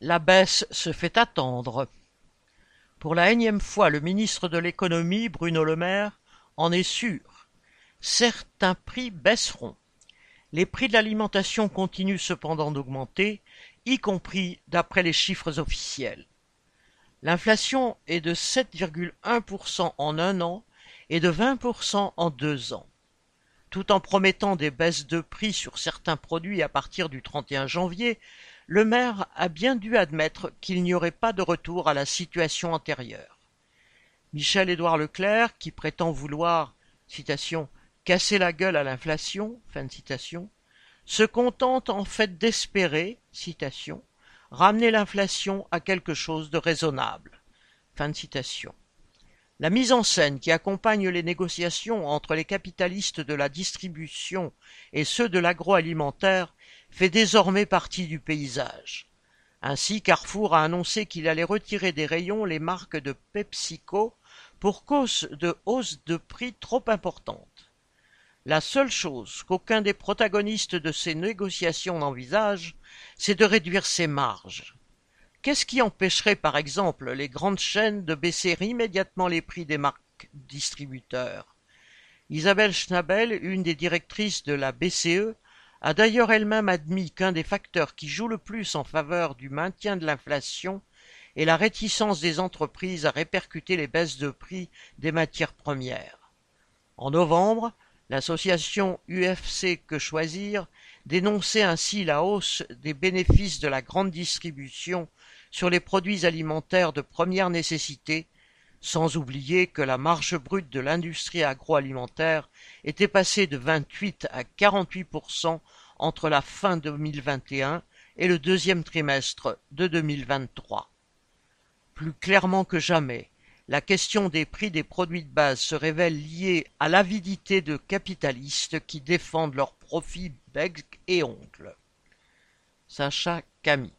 La baisse se fait attendre. Pour la énième fois, le ministre de l'économie, Bruno Le Maire, en est sûr. Certains prix baisseront. Les prix de l'alimentation continuent cependant d'augmenter, y compris d'après les chiffres officiels. L'inflation est de 7,1% en un an et de 20% en deux ans. Tout en promettant des baisses de prix sur certains produits à partir du 31 janvier, le maire a bien dû admettre qu'il n'y aurait pas de retour à la situation antérieure. Michel-Édouard Leclerc, qui prétend vouloir, casser la gueule à l'inflation, se contente en fait d'espérer, ramener l'inflation à quelque chose de raisonnable. La mise en scène qui accompagne les négociations entre les capitalistes de la distribution et ceux de l'agroalimentaire fait désormais partie du paysage. Ainsi, Carrefour a annoncé qu'il allait retirer des rayons les marques de PepsiCo pour cause de hausses de prix trop importantes. La seule chose qu'aucun des protagonistes de ces négociations n'envisage, c'est de réduire ses marges. Qu'est-ce qui empêcherait par exemple les grandes chaînes de baisser immédiatement les prix des marques distributeurs? Isabelle Schnabel, une des directrices de la BCE, a d'ailleurs elle-même admis qu'un des facteurs qui joue le plus en faveur du maintien de l'inflation est la réticence des entreprises à répercuter les baisses de prix des matières premières. En novembre, l'association UFC Que Choisir dénonçait ainsi la hausse des bénéfices de la grande distribution sur les produits alimentaires de première nécessité, sans oublier que la marge brute de l'industrie agroalimentaire était passée de 28 à 48% entre la fin 2021 et le deuxième trimestre de 2023. Plus clairement que jamais, la question des prix des produits de base se révèle liée à l'avidité de capitalistes qui défendent leurs profits bec et ongles. Sacha Camille